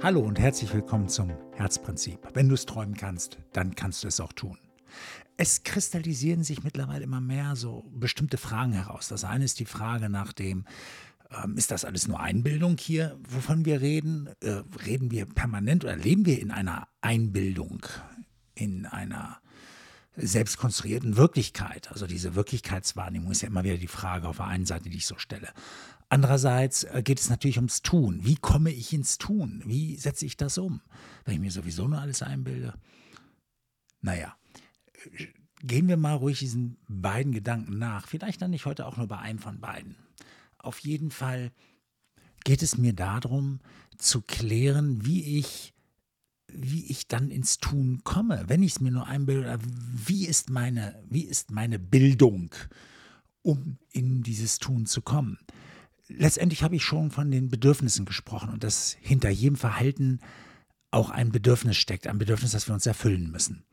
Hallo und herzlich willkommen zum Herzprinzip. Wenn du es träumen kannst, dann kannst du es auch tun. Es kristallisieren sich mittlerweile immer mehr so bestimmte Fragen heraus. Das eine ist die Frage nach dem, ähm, ist das alles nur Einbildung hier, wovon wir reden? Äh, reden wir permanent oder leben wir in einer Einbildung, in einer selbstkonstruierten Wirklichkeit? Also diese Wirklichkeitswahrnehmung ist ja immer wieder die Frage auf der einen Seite, die ich so stelle. Andererseits äh, geht es natürlich ums Tun. Wie komme ich ins Tun? Wie setze ich das um? Wenn ich mir sowieso nur alles einbilde? Naja, gehen wir mal ruhig diesen beiden Gedanken nach. Vielleicht dann nicht heute auch nur bei einem von beiden. Auf jeden Fall geht es mir darum, zu klären, wie ich, wie ich dann ins Tun komme. Wenn ich es mir nur einbilde, wie ist meine, wie ist meine Bildung, um in dieses Tun zu kommen? Letztendlich habe ich schon von den Bedürfnissen gesprochen und dass hinter jedem Verhalten auch ein Bedürfnis steckt, ein Bedürfnis, das wir uns erfüllen müssen.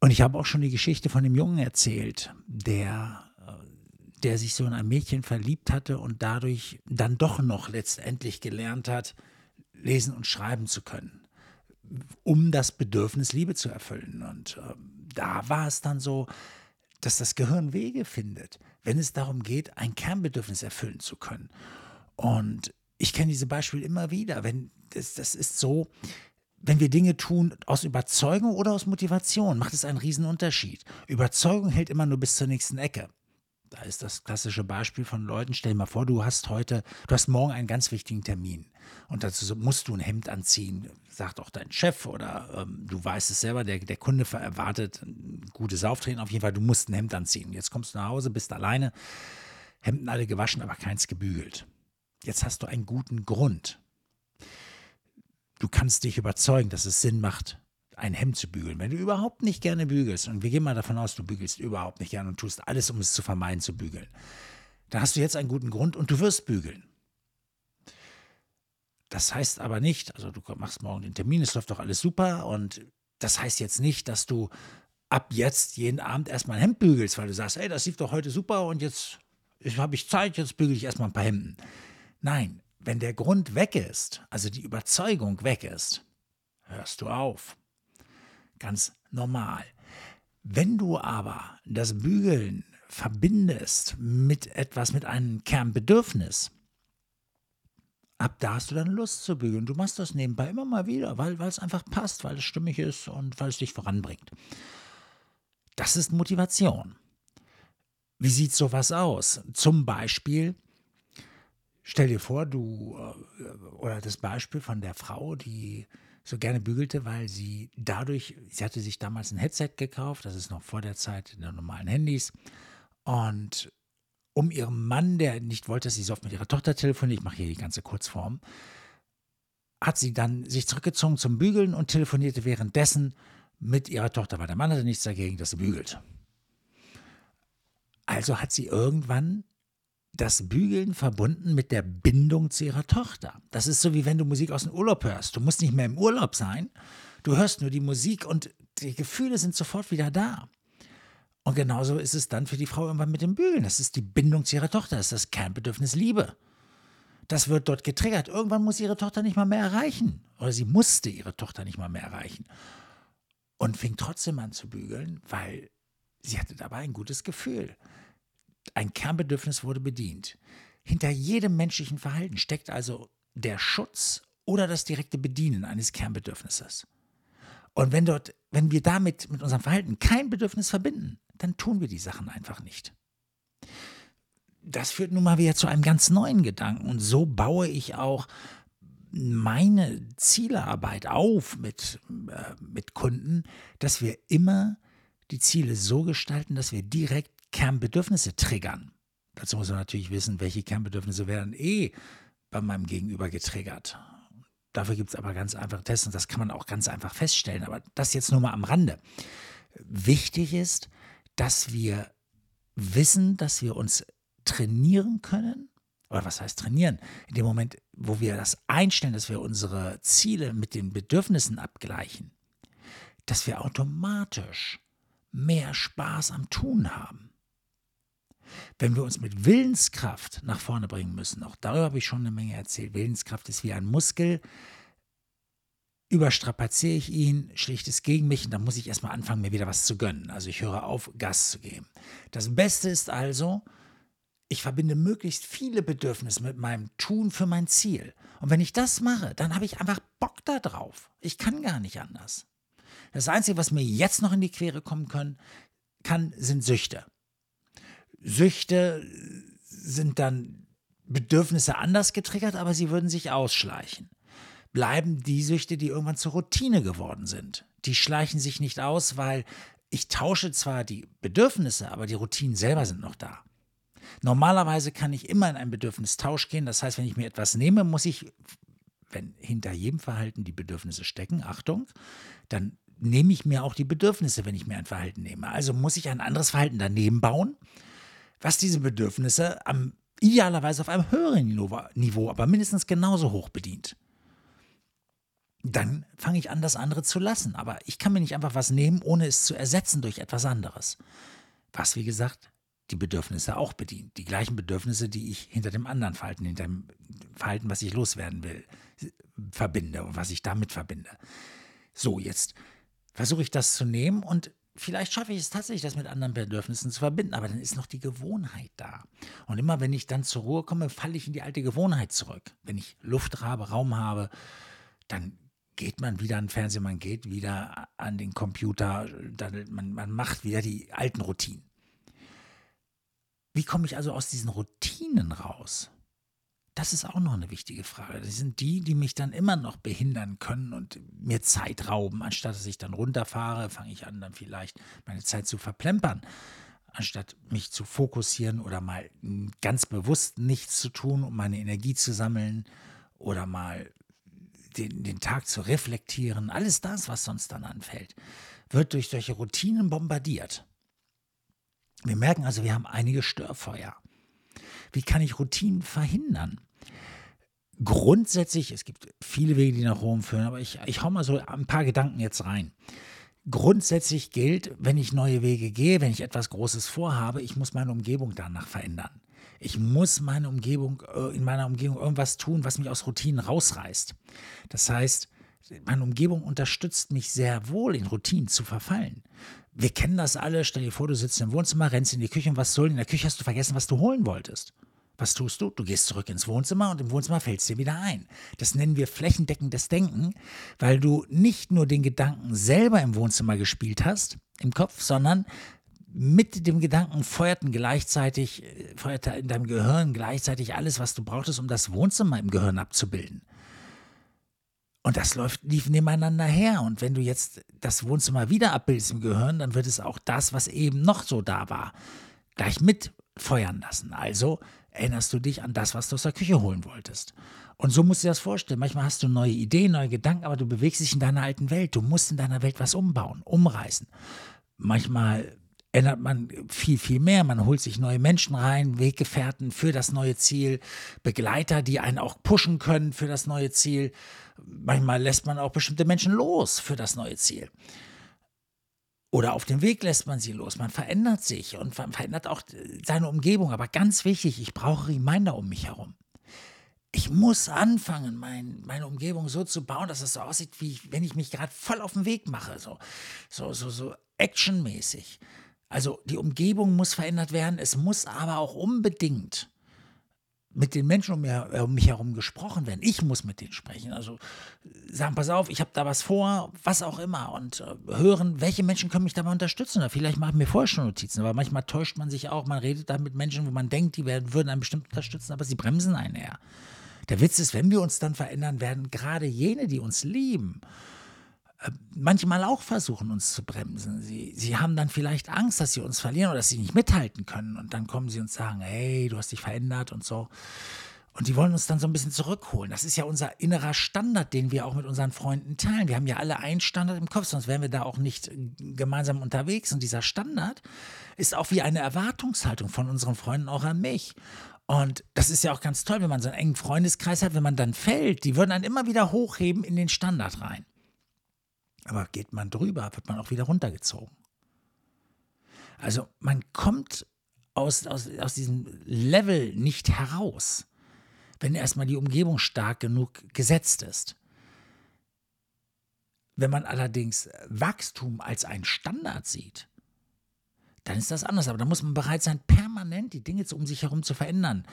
Und ich habe auch schon die Geschichte von dem Jungen erzählt, der, äh, der sich so in ein Mädchen verliebt hatte und dadurch dann doch noch letztendlich gelernt hat, lesen und schreiben zu können, um das Bedürfnis Liebe zu erfüllen. Und äh, da war es dann so, dass das Gehirn Wege findet, wenn es darum geht, ein Kernbedürfnis erfüllen zu können. Und ich kenne diese Beispiele immer wieder. Wenn das, das ist so, wenn wir Dinge tun aus Überzeugung oder aus Motivation, macht es einen riesen Unterschied. Überzeugung hält immer nur bis zur nächsten Ecke. Da ist das klassische Beispiel von Leuten, stell dir mal vor, du hast heute, du hast morgen einen ganz wichtigen Termin und dazu musst du ein Hemd anziehen, sagt auch dein Chef oder ähm, du weißt es selber, der, der Kunde erwartet ein gutes Auftreten, auf jeden Fall, du musst ein Hemd anziehen. Jetzt kommst du nach Hause, bist alleine, Hemden alle gewaschen, aber keins gebügelt. Jetzt hast du einen guten Grund. Du kannst dich überzeugen, dass es Sinn macht, ein Hemd zu bügeln, wenn du überhaupt nicht gerne bügelst, und wir gehen mal davon aus, du bügelst überhaupt nicht gerne und tust alles, um es zu vermeiden zu bügeln, dann hast du jetzt einen guten Grund und du wirst bügeln. Das heißt aber nicht, also du machst morgen den Termin, es läuft doch alles super und das heißt jetzt nicht, dass du ab jetzt jeden Abend erstmal ein Hemd bügelst, weil du sagst, ey, das lief doch heute super und jetzt habe ich Zeit, jetzt bügel ich erstmal ein paar Hemden. Nein, wenn der Grund weg ist, also die Überzeugung weg ist, hörst du auf ganz normal. Wenn du aber das Bügeln verbindest mit etwas, mit einem Kernbedürfnis, ab da hast du dann Lust zu bügeln. Du machst das nebenbei immer mal wieder, weil, weil es einfach passt, weil es stimmig ist und weil es dich voranbringt. Das ist Motivation. Wie sieht sowas aus? Zum Beispiel, stell dir vor, du, äh, oder das Beispiel von der Frau, die so gerne bügelte, weil sie dadurch, sie hatte sich damals ein Headset gekauft, das ist noch vor der Zeit der normalen Handys. Und um ihrem Mann, der nicht wollte, dass sie so oft mit ihrer Tochter telefoniert, ich mache hier die ganze Kurzform, hat sie dann sich zurückgezogen zum Bügeln und telefonierte währenddessen mit ihrer Tochter, weil der Mann hatte nichts dagegen, dass sie bügelt. Also hat sie irgendwann das Bügeln verbunden mit der Bindung zu ihrer Tochter. Das ist so wie wenn du Musik aus dem Urlaub hörst. Du musst nicht mehr im Urlaub sein. Du hörst nur die Musik und die Gefühle sind sofort wieder da. Und genauso ist es dann für die Frau irgendwann mit dem Bügeln. Das ist die Bindung zu ihrer Tochter. Das ist das Kernbedürfnis Liebe. Das wird dort getriggert. Irgendwann muss ihre Tochter nicht mal mehr erreichen. Oder sie musste ihre Tochter nicht mal mehr erreichen. Und fing trotzdem an zu bügeln, weil sie hatte dabei ein gutes Gefühl. Ein Kernbedürfnis wurde bedient. Hinter jedem menschlichen Verhalten steckt also der Schutz oder das direkte Bedienen eines Kernbedürfnisses. Und wenn dort, wenn wir damit mit unserem Verhalten kein Bedürfnis verbinden, dann tun wir die Sachen einfach nicht. Das führt nun mal wieder zu einem ganz neuen Gedanken. Und so baue ich auch meine Zielearbeit auf mit, äh, mit Kunden, dass wir immer die Ziele so gestalten, dass wir direkt Kernbedürfnisse triggern. Dazu muss man natürlich wissen, welche Kernbedürfnisse werden eh bei meinem Gegenüber getriggert. Dafür gibt es aber ganz einfache Tests und das kann man auch ganz einfach feststellen. Aber das jetzt nur mal am Rande. Wichtig ist, dass wir wissen, dass wir uns trainieren können. Oder was heißt trainieren? In dem Moment, wo wir das einstellen, dass wir unsere Ziele mit den Bedürfnissen abgleichen, dass wir automatisch mehr Spaß am Tun haben. Wenn wir uns mit Willenskraft nach vorne bringen müssen, auch darüber habe ich schon eine Menge erzählt. Willenskraft ist wie ein Muskel. Überstrapaziere ich ihn, schlicht es gegen mich und dann muss ich erstmal anfangen, mir wieder was zu gönnen. Also ich höre auf, Gas zu geben. Das Beste ist also, ich verbinde möglichst viele Bedürfnisse mit meinem Tun für mein Ziel. Und wenn ich das mache, dann habe ich einfach Bock darauf. Ich kann gar nicht anders. Das Einzige, was mir jetzt noch in die Quere kommen können, kann, sind Süchte. Süchte sind dann Bedürfnisse anders getriggert, aber sie würden sich ausschleichen. Bleiben die Süchte, die irgendwann zur Routine geworden sind. Die schleichen sich nicht aus, weil ich tausche zwar die Bedürfnisse, aber die Routinen selber sind noch da. Normalerweise kann ich immer in einen Bedürfnistausch gehen. Das heißt, wenn ich mir etwas nehme, muss ich, wenn hinter jedem Verhalten die Bedürfnisse stecken, Achtung, dann nehme ich mir auch die Bedürfnisse, wenn ich mir ein Verhalten nehme. Also muss ich ein anderes Verhalten daneben bauen, was diese Bedürfnisse am, idealerweise auf einem höheren Niveau, aber mindestens genauso hoch bedient. Dann fange ich an, das andere zu lassen. Aber ich kann mir nicht einfach was nehmen, ohne es zu ersetzen durch etwas anderes. Was, wie gesagt, die Bedürfnisse auch bedient. Die gleichen Bedürfnisse, die ich hinter dem anderen Verhalten, hinter dem Verhalten, was ich loswerden will, verbinde und was ich damit verbinde. So, jetzt versuche ich das zu nehmen und vielleicht schaffe ich es tatsächlich, das mit anderen Bedürfnissen zu verbinden, aber dann ist noch die Gewohnheit da. Und immer wenn ich dann zur Ruhe komme, falle ich in die alte Gewohnheit zurück. Wenn ich Luft habe, Raum habe, dann geht man wieder an den Fernseher, man geht wieder an den Computer, dann, man, man macht wieder die alten Routinen. Wie komme ich also aus diesen Routinen raus? Das ist auch noch eine wichtige Frage. Das sind die, die mich dann immer noch behindern können und mir Zeit rauben. Anstatt dass ich dann runterfahre, fange ich an, dann vielleicht meine Zeit zu verplempern. Anstatt mich zu fokussieren oder mal ganz bewusst nichts zu tun, um meine Energie zu sammeln oder mal den, den Tag zu reflektieren. Alles das, was sonst dann anfällt, wird durch solche Routinen bombardiert. Wir merken also, wir haben einige Störfeuer. Wie kann ich Routinen verhindern? grundsätzlich, es gibt viele Wege, die nach Rom führen, aber ich, ich hau mal so ein paar Gedanken jetzt rein. Grundsätzlich gilt, wenn ich neue Wege gehe, wenn ich etwas Großes vorhabe, ich muss meine Umgebung danach verändern. Ich muss meine Umgebung, äh, in meiner Umgebung irgendwas tun, was mich aus Routinen rausreißt. Das heißt, meine Umgebung unterstützt mich sehr wohl, in Routinen zu verfallen. Wir kennen das alle. Stell dir vor, du sitzt im Wohnzimmer, rennst in die Küche und was soll? In der Küche hast du vergessen, was du holen wolltest. Was tust du? Du gehst zurück ins Wohnzimmer und im Wohnzimmer fällt es dir wieder ein. Das nennen wir flächendeckendes Denken, weil du nicht nur den Gedanken selber im Wohnzimmer gespielt hast, im Kopf, sondern mit dem Gedanken feuerten gleichzeitig, feuerte in deinem Gehirn gleichzeitig alles, was du brauchtest, um das Wohnzimmer im Gehirn abzubilden. Und das läuft, lief nebeneinander her. Und wenn du jetzt das Wohnzimmer wieder abbildest im Gehirn, dann wird es auch das, was eben noch so da war, gleich mitfeuern lassen. Also erinnerst du dich an das, was du aus der Küche holen wolltest. Und so musst du dir das vorstellen. Manchmal hast du neue Ideen, neue Gedanken, aber du bewegst dich in deiner alten Welt. Du musst in deiner Welt was umbauen, umreißen. Manchmal ändert man viel, viel mehr. Man holt sich neue Menschen rein, Weggefährten für das neue Ziel, Begleiter, die einen auch pushen können für das neue Ziel. Manchmal lässt man auch bestimmte Menschen los für das neue Ziel. Oder auf dem Weg lässt man sie los. Man verändert sich und verändert auch seine Umgebung. Aber ganz wichtig, ich brauche Reminder um mich herum. Ich muss anfangen, mein, meine Umgebung so zu bauen, dass es so aussieht, wie wenn ich mich gerade voll auf den Weg mache. So, so, so, so actionmäßig. Also die Umgebung muss verändert werden. Es muss aber auch unbedingt mit den Menschen um, mir, um mich herum gesprochen werden. Ich muss mit denen sprechen. Also sagen, pass auf, ich habe da was vor, was auch immer. Und äh, hören, welche Menschen können mich dabei unterstützen. Oder vielleicht machen mir vorher schon Notizen. Aber manchmal täuscht man sich auch. Man redet da mit Menschen, wo man denkt, die werden, würden einen bestimmt unterstützen, aber sie bremsen einen eher. Der Witz ist, wenn wir uns dann verändern, werden gerade jene, die uns lieben, manchmal auch versuchen, uns zu bremsen. Sie, sie haben dann vielleicht Angst, dass sie uns verlieren oder dass sie nicht mithalten können. Und dann kommen sie und sagen, hey, du hast dich verändert und so. Und die wollen uns dann so ein bisschen zurückholen. Das ist ja unser innerer Standard, den wir auch mit unseren Freunden teilen. Wir haben ja alle einen Standard im Kopf, sonst wären wir da auch nicht gemeinsam unterwegs. Und dieser Standard ist auch wie eine Erwartungshaltung von unseren Freunden auch an mich. Und das ist ja auch ganz toll, wenn man so einen engen Freundeskreis hat, wenn man dann fällt, die würden dann immer wieder hochheben in den Standard rein. Aber geht man drüber, wird man auch wieder runtergezogen. Also man kommt aus, aus, aus diesem Level nicht heraus, wenn erstmal die Umgebung stark genug gesetzt ist. Wenn man allerdings Wachstum als ein Standard sieht, dann ist das anders. Aber da muss man bereit sein, permanent die Dinge um sich herum zu verändern.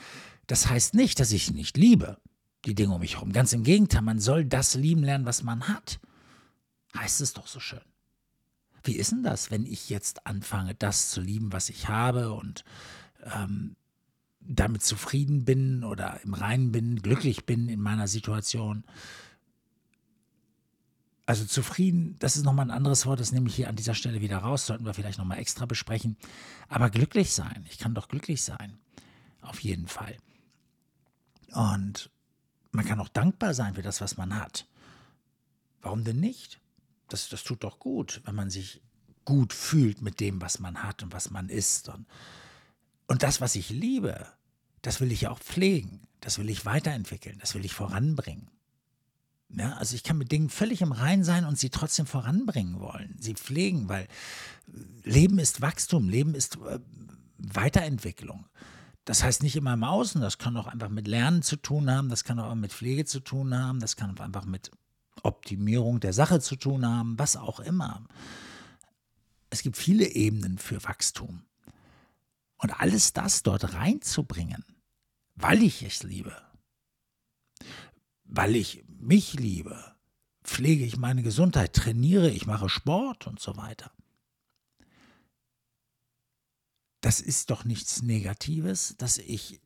Das heißt nicht, dass ich nicht liebe, die Dinge um mich herum. Ganz im Gegenteil, man soll das lieben lernen, was man hat. Heißt es doch so schön. Wie ist denn das, wenn ich jetzt anfange, das zu lieben, was ich habe und ähm, damit zufrieden bin oder im Reinen bin, glücklich bin in meiner Situation? Also zufrieden, das ist nochmal ein anderes Wort, das nehme ich hier an dieser Stelle wieder raus, sollten wir vielleicht nochmal extra besprechen. Aber glücklich sein, ich kann doch glücklich sein, auf jeden Fall. Und man kann auch dankbar sein für das, was man hat. Warum denn nicht? Das, das tut doch gut, wenn man sich gut fühlt mit dem, was man hat und was man ist. Und, und das, was ich liebe, das will ich ja auch pflegen, das will ich weiterentwickeln, das will ich voranbringen. Ja, also ich kann mit Dingen völlig im Rein sein und sie trotzdem voranbringen wollen, sie pflegen, weil Leben ist Wachstum, Leben ist äh, Weiterentwicklung. Das heißt nicht immer im Außen, das kann auch einfach mit Lernen zu tun haben, das kann auch mit Pflege zu tun haben, das kann einfach mit Optimierung der Sache zu tun haben, was auch immer. Es gibt viele Ebenen für Wachstum. Und alles das dort reinzubringen, weil ich es liebe, weil ich mich liebe, pflege ich meine Gesundheit, trainiere, ich mache Sport und so weiter. Das ist doch nichts Negatives, dass ich,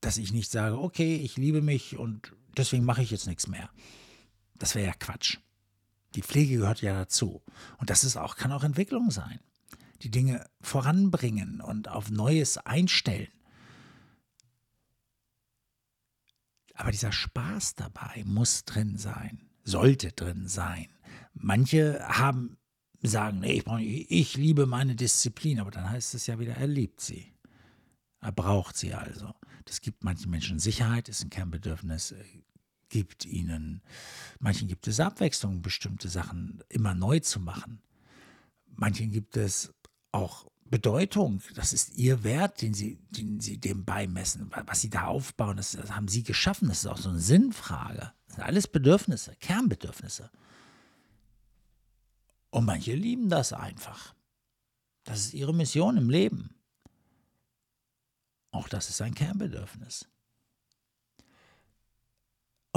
dass ich nicht sage, okay, ich liebe mich und deswegen mache ich jetzt nichts mehr. Das wäre ja Quatsch. Die Pflege gehört ja dazu. Und das ist auch, kann auch Entwicklung sein. Die Dinge voranbringen und auf Neues einstellen. Aber dieser Spaß dabei muss drin sein, sollte drin sein. Manche haben sagen, nee, ich, ich liebe meine Disziplin, aber dann heißt es ja wieder, er liebt sie. Er braucht sie also. Das gibt manchen Menschen Sicherheit, ist ein Kernbedürfnis, äh, gibt ihnen, manchen gibt es Abwechslung, bestimmte Sachen immer neu zu machen. Manchen gibt es auch Bedeutung, das ist ihr Wert, den sie, den sie dem beimessen, was sie da aufbauen, das, das haben sie geschaffen, das ist auch so eine Sinnfrage. Das sind alles Bedürfnisse, Kernbedürfnisse. Und manche lieben das einfach. Das ist ihre Mission im Leben. Auch das ist ein Kernbedürfnis.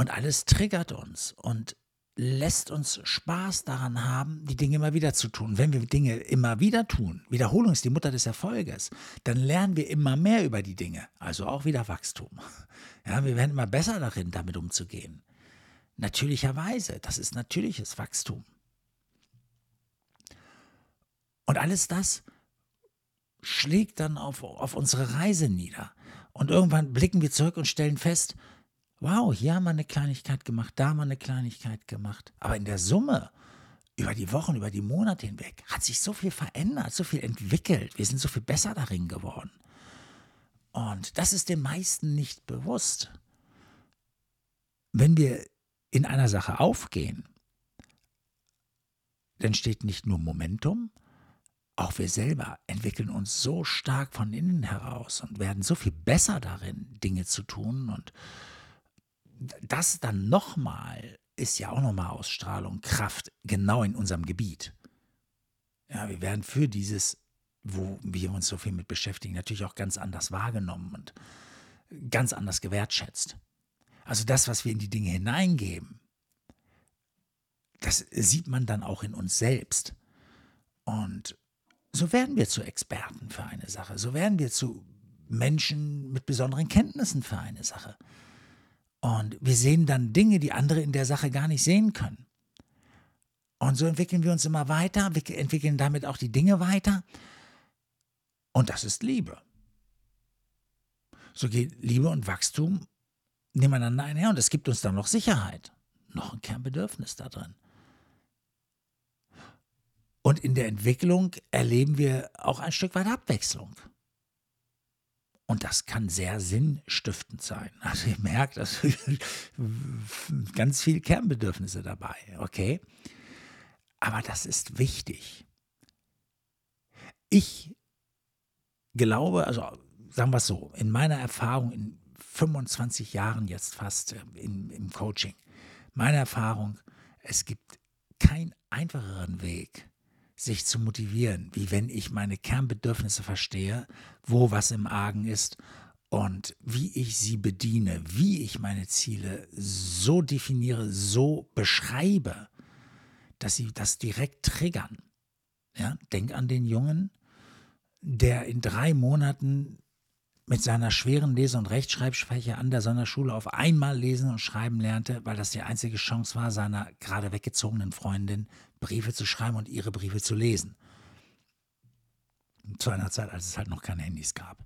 Und alles triggert uns und lässt uns Spaß daran haben, die Dinge immer wieder zu tun. Wenn wir Dinge immer wieder tun, Wiederholung ist die Mutter des Erfolges, dann lernen wir immer mehr über die Dinge, also auch wieder Wachstum. Ja, wir werden immer besser darin, damit umzugehen. Natürlicherweise, das ist natürliches Wachstum. Und alles das schlägt dann auf, auf unsere Reise nieder. Und irgendwann blicken wir zurück und stellen fest, wow, hier haben wir eine Kleinigkeit gemacht, da haben wir eine Kleinigkeit gemacht. Aber in der Summe, über die Wochen, über die Monate hinweg, hat sich so viel verändert, so viel entwickelt. Wir sind so viel besser darin geworden. Und das ist den meisten nicht bewusst. Wenn wir in einer Sache aufgehen, dann steht nicht nur Momentum, auch wir selber entwickeln uns so stark von innen heraus und werden so viel besser darin, Dinge zu tun und das dann nochmal ist ja auch nochmal Ausstrahlung, Kraft, genau in unserem Gebiet. Ja, wir werden für dieses, wo wir uns so viel mit beschäftigen, natürlich auch ganz anders wahrgenommen und ganz anders gewertschätzt. Also das, was wir in die Dinge hineingeben, das sieht man dann auch in uns selbst. Und so werden wir zu Experten für eine Sache. So werden wir zu Menschen mit besonderen Kenntnissen für eine Sache. Und wir sehen dann Dinge, die andere in der Sache gar nicht sehen können. Und so entwickeln wir uns immer weiter, entwickeln damit auch die Dinge weiter. Und das ist Liebe. So geht Liebe und Wachstum nebeneinander einher und es gibt uns dann noch Sicherheit. Noch ein Kernbedürfnis da drin. Und in der Entwicklung erleben wir auch ein Stück weit Abwechslung. Und das kann sehr sinnstiftend sein. Also ihr merkt, das ganz viele Kernbedürfnisse dabei, okay? Aber das ist wichtig. Ich glaube, also sagen wir es so, in meiner Erfahrung in 25 Jahren jetzt fast äh, in, im Coaching, meine Erfahrung, es gibt keinen einfacheren Weg, sich zu motivieren, wie wenn ich meine Kernbedürfnisse verstehe, wo was im Argen ist und wie ich sie bediene, wie ich meine Ziele so definiere, so beschreibe, dass sie das direkt triggern. Ja, denk an den Jungen, der in drei Monaten mit seiner schweren Lese- und Rechtschreibschwäche an der Sonderschule auf einmal lesen und schreiben lernte, weil das die einzige Chance war, seiner gerade weggezogenen Freundin Briefe zu schreiben und ihre Briefe zu lesen. Zu einer Zeit, als es halt noch keine Handys gab.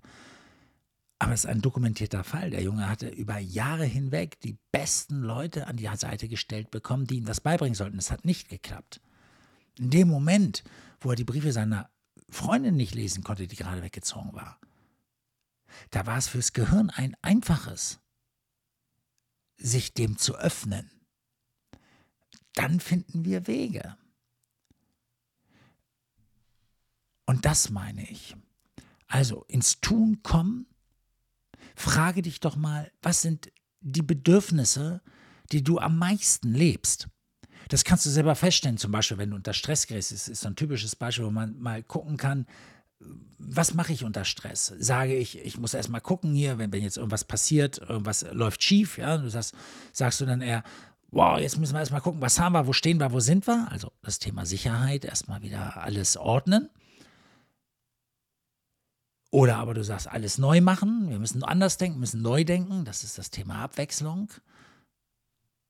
Aber es ist ein dokumentierter Fall. Der Junge hatte über Jahre hinweg die besten Leute an die Seite gestellt bekommen, die ihm das beibringen sollten. Es hat nicht geklappt. In dem Moment, wo er die Briefe seiner Freundin nicht lesen konnte, die gerade weggezogen war, da war es fürs Gehirn ein einfaches, sich dem zu öffnen. Dann finden wir Wege. Und das meine ich. Also ins Tun kommen, frage dich doch mal, was sind die Bedürfnisse, die du am meisten lebst? Das kannst du selber feststellen, zum Beispiel, wenn du unter Stress gerätst. Das ist so ein typisches Beispiel, wo man mal gucken kann, was mache ich unter Stress? Sage ich, ich muss erst mal gucken hier, wenn, wenn jetzt irgendwas passiert, irgendwas läuft schief, ja, du sagst, sagst du dann eher, wow, jetzt müssen wir erst mal gucken, was haben wir, wo stehen wir, wo sind wir? Also das Thema Sicherheit, erstmal wieder alles ordnen. Oder aber du sagst, alles neu machen, wir müssen anders denken, müssen neu denken, das ist das Thema Abwechslung.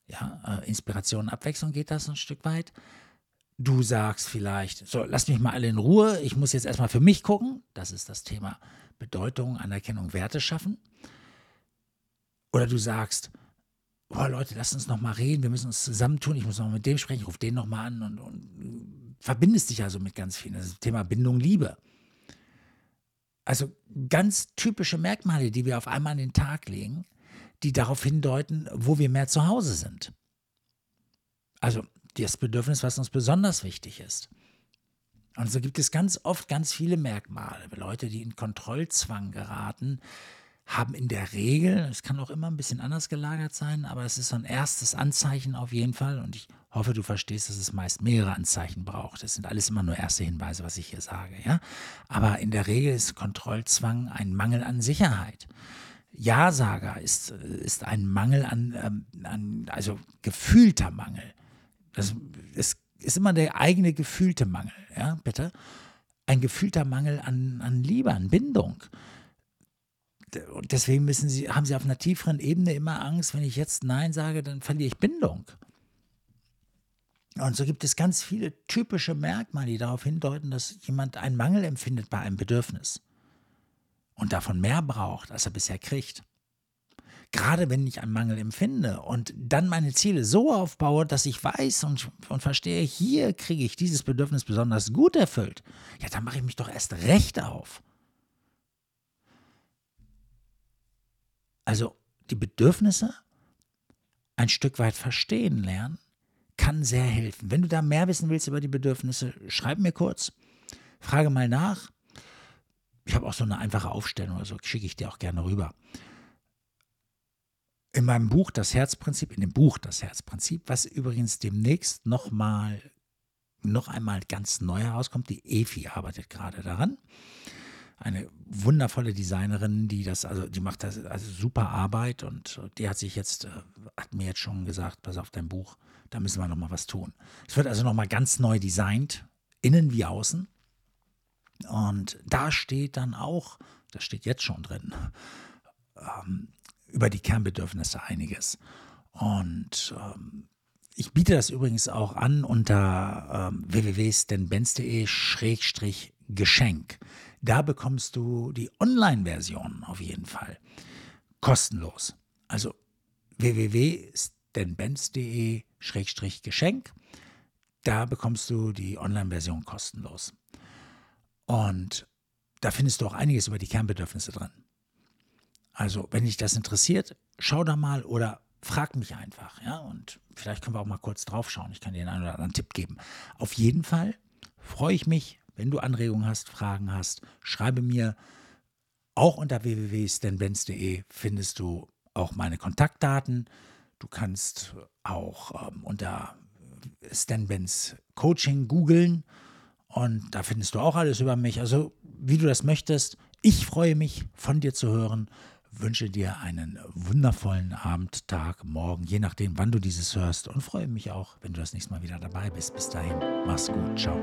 Ja, äh, Inspiration, Abwechslung geht das ein Stück weit. Du sagst vielleicht, so, lass mich mal alle in Ruhe, ich muss jetzt erstmal für mich gucken. Das ist das Thema Bedeutung, Anerkennung, Werte schaffen. Oder du sagst, oh Leute, lass uns noch mal reden, wir müssen uns zusammentun, ich muss noch mit dem sprechen, ich rufe den noch mal an und, und verbindest dich also mit ganz vielen. Das ist das Thema Bindung, Liebe. Also ganz typische Merkmale, die wir auf einmal an den Tag legen, die darauf hindeuten, wo wir mehr zu Hause sind. Also das Bedürfnis, was uns besonders wichtig ist. Und so gibt es ganz oft ganz viele Merkmale. Leute, die in Kontrollzwang geraten, haben in der Regel, es kann auch immer ein bisschen anders gelagert sein, aber es ist so ein erstes Anzeichen auf jeden Fall. Und ich hoffe, du verstehst, dass es meist mehrere Anzeichen braucht. Das sind alles immer nur erste Hinweise, was ich hier sage. Ja? Aber in der Regel ist Kontrollzwang ein Mangel an Sicherheit. Ja-Sager ist, ist ein Mangel an, ähm, an, also gefühlter Mangel. Das ist, ist immer der eigene gefühlte Mangel, ja, bitte. Ein gefühlter Mangel an, an Liebe, an Bindung. Und deswegen müssen sie, haben sie auf einer tieferen Ebene immer Angst, wenn ich jetzt Nein sage, dann verliere ich Bindung. Und so gibt es ganz viele typische Merkmale, die darauf hindeuten, dass jemand einen Mangel empfindet bei einem Bedürfnis und davon mehr braucht, als er bisher kriegt gerade wenn ich einen Mangel empfinde und dann meine Ziele so aufbaue, dass ich weiß und, und verstehe, hier kriege ich dieses Bedürfnis besonders gut erfüllt, ja, dann mache ich mich doch erst recht auf. Also die Bedürfnisse ein Stück weit verstehen lernen, kann sehr helfen. Wenn du da mehr wissen willst über die Bedürfnisse, schreib mir kurz, frage mal nach. Ich habe auch so eine einfache Aufstellung, also schicke ich dir auch gerne rüber in meinem Buch Das Herzprinzip, in dem Buch Das Herzprinzip, was übrigens demnächst nochmal, noch einmal ganz neu herauskommt. Die Efi arbeitet gerade daran. Eine wundervolle Designerin, die das, also die macht das also super Arbeit und die hat sich jetzt, äh, hat mir jetzt schon gesagt, pass auf dein Buch, da müssen wir nochmal was tun. Es wird also nochmal ganz neu designt, innen wie außen. Und da steht dann auch, das steht jetzt schon drin, ähm, über die Kernbedürfnisse einiges. Und ähm, ich biete das übrigens auch an unter ähm, www.stanbenz.de-geschenk. Da bekommst du die Online-Version auf jeden Fall kostenlos. Also www.stanbenz.de-geschenk. Da bekommst du die Online-Version kostenlos. Und da findest du auch einiges über die Kernbedürfnisse drin. Also, wenn dich das interessiert, schau da mal oder frag mich einfach, ja, und vielleicht können wir auch mal kurz drauf schauen. Ich kann dir einen oder anderen Tipp geben. Auf jeden Fall freue ich mich, wenn du Anregungen hast, Fragen hast, schreibe mir Auch unter www.stanbenz.de findest du auch meine Kontaktdaten. Du kannst auch ähm, unter Stan Benz Coaching googeln und da findest du auch alles über mich. Also wie du das möchtest. Ich freue mich, von dir zu hören. Wünsche dir einen wundervollen Abend, Tag, Morgen, je nachdem, wann du dieses hörst. Und freue mich auch, wenn du das nächste Mal wieder dabei bist. Bis dahin, mach's gut. Ciao.